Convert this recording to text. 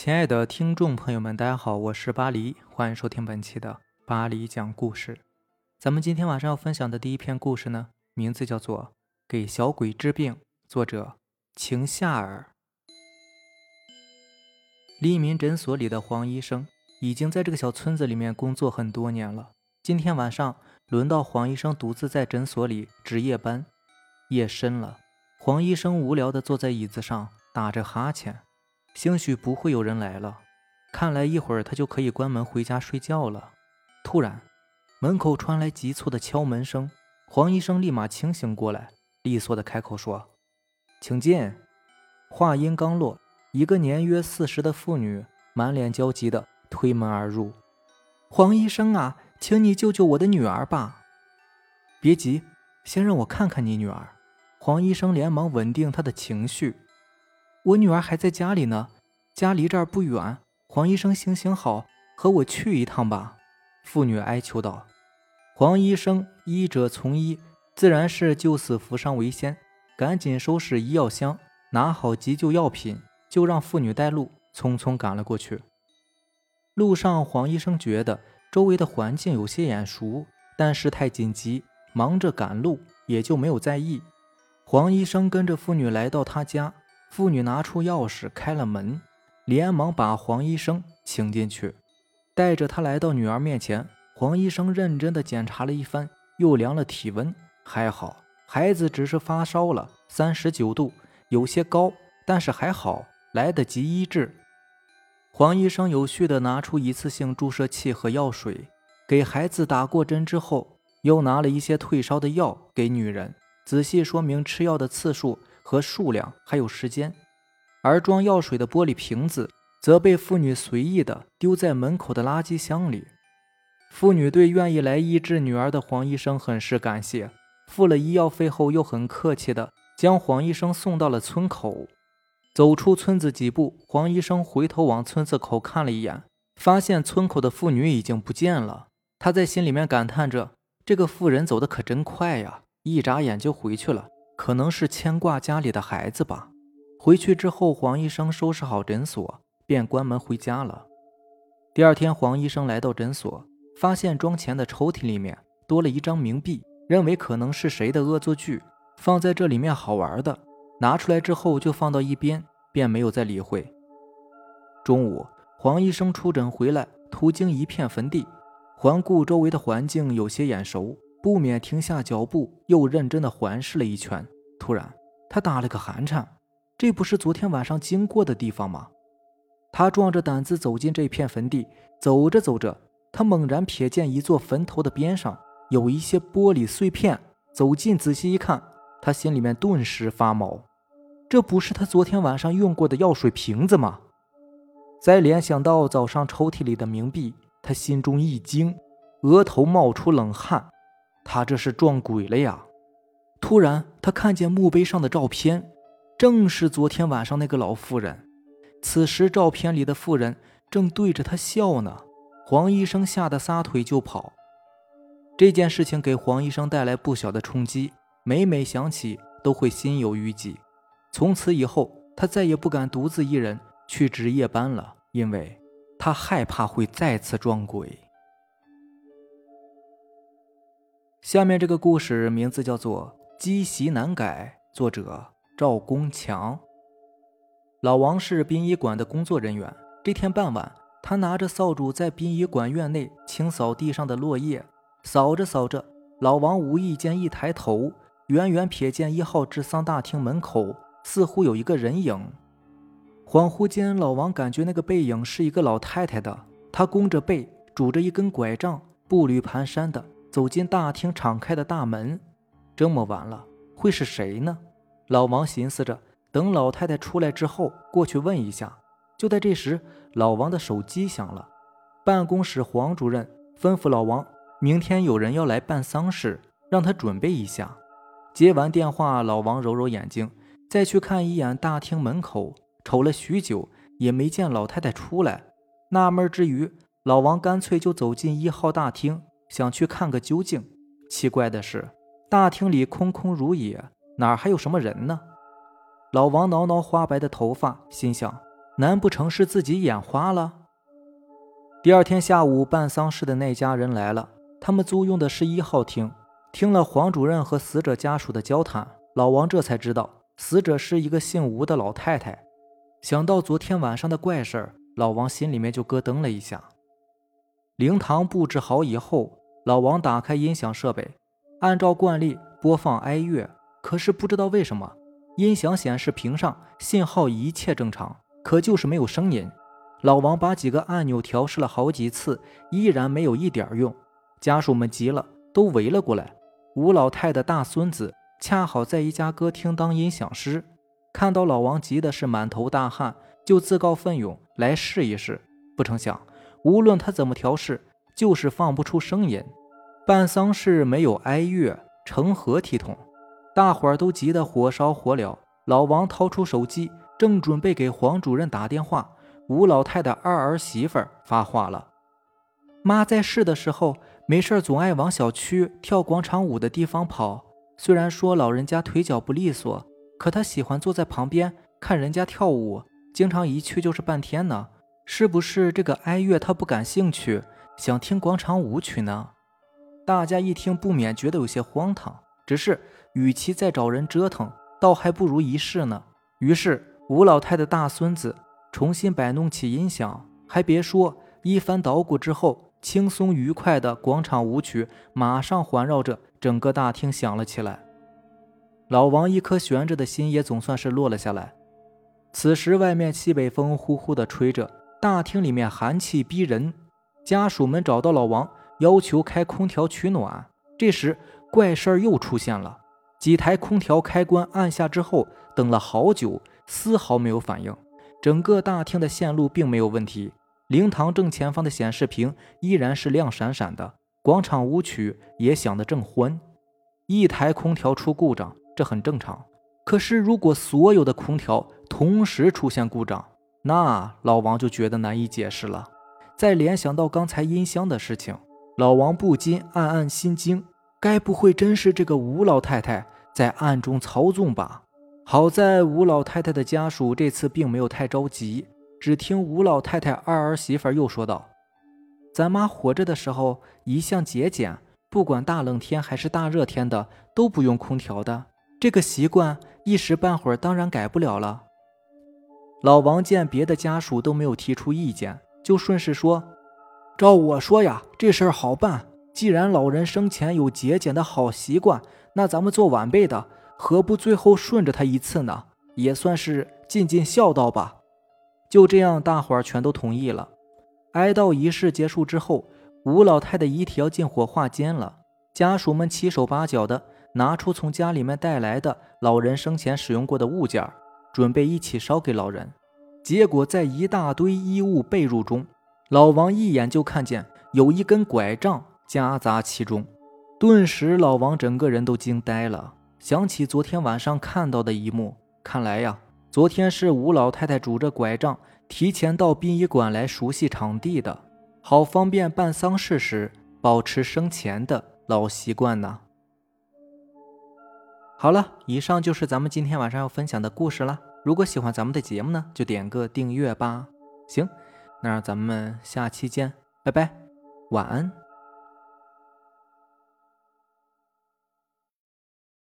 亲爱的听众朋友们，大家好，我是巴黎，欢迎收听本期的巴黎讲故事。咱们今天晚上要分享的第一篇故事呢，名字叫做《给小鬼治病》，作者晴夏尔。黎民诊所里的黄医生已经在这个小村子里面工作很多年了。今天晚上轮到黄医生独自在诊所里值夜班，夜深了，黄医生无聊地坐在椅子上打着哈欠。兴许不会有人来了，看来一会儿他就可以关门回家睡觉了。突然，门口传来急促的敲门声，黄医生立马清醒过来，利索的开口说：“请进。”话音刚落，一个年约四十的妇女满脸焦急的推门而入：“黄医生啊，请你救救我的女儿吧！”别急，先让我看看你女儿。黄医生连忙稳定她的情绪。我女儿还在家里呢，家离这儿不远。黄医生，行行好，和我去一趟吧。”妇女哀求道。黄医生医者从医，自然是救死扶伤为先，赶紧收拾医药箱，拿好急救药品，就让妇女带路，匆匆赶了过去。路上，黄医生觉得周围的环境有些眼熟，但事态紧急，忙着赶路，也就没有在意。黄医生跟着妇女来到他家。妇女拿出钥匙开了门，连忙把黄医生请进去，带着他来到女儿面前。黄医生认真的检查了一番，又量了体温，还好，孩子只是发烧了，三十九度，有些高，但是还好，来得及医治。黄医生有序的拿出一次性注射器和药水，给孩子打过针之后，又拿了一些退烧的药给女人，仔细说明吃药的次数。和数量还有时间，而装药水的玻璃瓶子则被妇女随意的丢在门口的垃圾箱里。妇女对愿意来医治女儿的黄医生很是感谢，付了医药费后，又很客气的将黄医生送到了村口。走出村子几步，黄医生回头往村子口看了一眼，发现村口的妇女已经不见了。他在心里面感叹着：这个妇人走的可真快呀，一眨眼就回去了。可能是牵挂家里的孩子吧。回去之后，黄医生收拾好诊所，便关门回家了。第二天，黄医生来到诊所，发现装钱的抽屉里面多了一张冥币，认为可能是谁的恶作剧，放在这里面好玩的，拿出来之后就放到一边，便没有再理会。中午，黄医生出诊回来，途经一片坟地，环顾周围的环境有些眼熟。不免停下脚步，又认真的环视了一圈。突然，他打了个寒颤，这不是昨天晚上经过的地方吗？他壮着胆子走进这片坟地，走着走着，他猛然瞥见一座坟头的边上有一些玻璃碎片。走近仔细一看，他心里面顿时发毛，这不是他昨天晚上用过的药水瓶子吗？再联想到早上抽屉里的冥币，他心中一惊，额头冒出冷汗。他这是撞鬼了呀！突然，他看见墓碑上的照片，正是昨天晚上那个老妇人。此时，照片里的妇人正对着他笑呢。黄医生吓得撒腿就跑。这件事情给黄医生带来不小的冲击，每每想起都会心有余悸。从此以后，他再也不敢独自一人去值夜班了，因为他害怕会再次撞鬼。下面这个故事名字叫做《积习难改》，作者赵公强。老王是殡仪馆的工作人员。这天傍晚，他拿着扫帚在殡仪馆院内清扫地上的落叶。扫着扫着，老王无意间一抬头，远远瞥见一号治丧大厅门口似乎有一个人影。恍惚间，老王感觉那个背影是一个老太太的。她弓着背，拄着一根拐杖，步履蹒跚的。走进大厅敞开的大门，这么晚了，会是谁呢？老王寻思着，等老太太出来之后，过去问一下。就在这时，老王的手机响了。办公室黄主任吩咐老王，明天有人要来办丧事，让他准备一下。接完电话，老王揉揉眼睛，再去看一眼大厅门口，瞅了许久，也没见老太太出来。纳闷之余，老王干脆就走进一号大厅。想去看个究竟，奇怪的是，大厅里空空如也，哪儿还有什么人呢？老王挠挠花白的头发，心想：难不成是自己眼花了？第二天下午，办丧事的那家人来了，他们租用的是一号厅。听了黄主任和死者家属的交谈，老王这才知道死者是一个姓吴的老太太。想到昨天晚上的怪事儿，老王心里面就咯噔了一下。灵堂布置好以后，老王打开音响设备，按照惯例播放哀乐。可是不知道为什么，音响显示屏上信号一切正常，可就是没有声音。老王把几个按钮调试了好几次，依然没有一点用。家属们急了，都围了过来。吴老太的大孙子恰好在一家歌厅当音响师，看到老王急的是满头大汗，就自告奋勇来试一试。不成想，无论他怎么调试，就是放不出声音。办丧事没有哀乐，成何体统？大伙儿都急得火烧火燎。老王掏出手机，正准备给黄主任打电话，吴老太的二儿媳妇发话了：“妈在世的时候。”没事总爱往小区跳广场舞的地方跑。虽然说老人家腿脚不利索，可她喜欢坐在旁边看人家跳舞，经常一去就是半天呢。是不是这个哀乐他不感兴趣，想听广场舞曲呢？大家一听不免觉得有些荒唐。只是与其再找人折腾，倒还不如一试呢。于是吴老太的大孙子重新摆弄起音响，还别说，一番捣鼓之后。轻松愉快的广场舞曲马上环绕着整个大厅响了起来。老王一颗悬着的心也总算是落了下来。此时，外面西北风呼呼的吹着，大厅里面寒气逼人。家属们找到老王，要求开空调取暖。这时，怪事儿又出现了：几台空调开关按下之后，等了好久，丝毫没有反应。整个大厅的线路并没有问题。灵堂正前方的显示屏依然是亮闪闪的，广场舞曲也响得正欢。一台空调出故障，这很正常。可是如果所有的空调同时出现故障，那老王就觉得难以解释了。再联想到刚才音箱的事情，老王不禁暗暗心惊：该不会真是这个吴老太太在暗中操纵吧？好在吴老太太的家属这次并没有太着急。只听吴老太太二儿媳妇又说道：“咱妈活着的时候一向节俭，不管大冷天还是大热天的都不用空调的。这个习惯一时半会儿当然改不了了。”老王见别的家属都没有提出意见，就顺势说：“照我说呀，这事儿好办。既然老人生前有节俭的好习惯，那咱们做晚辈的何不最后顺着他一次呢？也算是尽尽孝道吧。”就这样，大伙儿全都同意了。哀悼仪式结束之后，吴老太的遗体要进火化间了。家属们七手八脚的拿出从家里面带来的老人生前使用过的物件儿，准备一起烧给老人。结果在一大堆衣物被褥中，老王一眼就看见有一根拐杖夹杂其中，顿时老王整个人都惊呆了，想起昨天晚上看到的一幕，看来呀。昨天是吴老太太拄着拐杖提前到殡仪馆来熟悉场地的，好方便办丧事时保持生前的老习惯呢。好了，以上就是咱们今天晚上要分享的故事了。如果喜欢咱们的节目呢，就点个订阅吧。行，那咱们下期见，拜拜，晚安。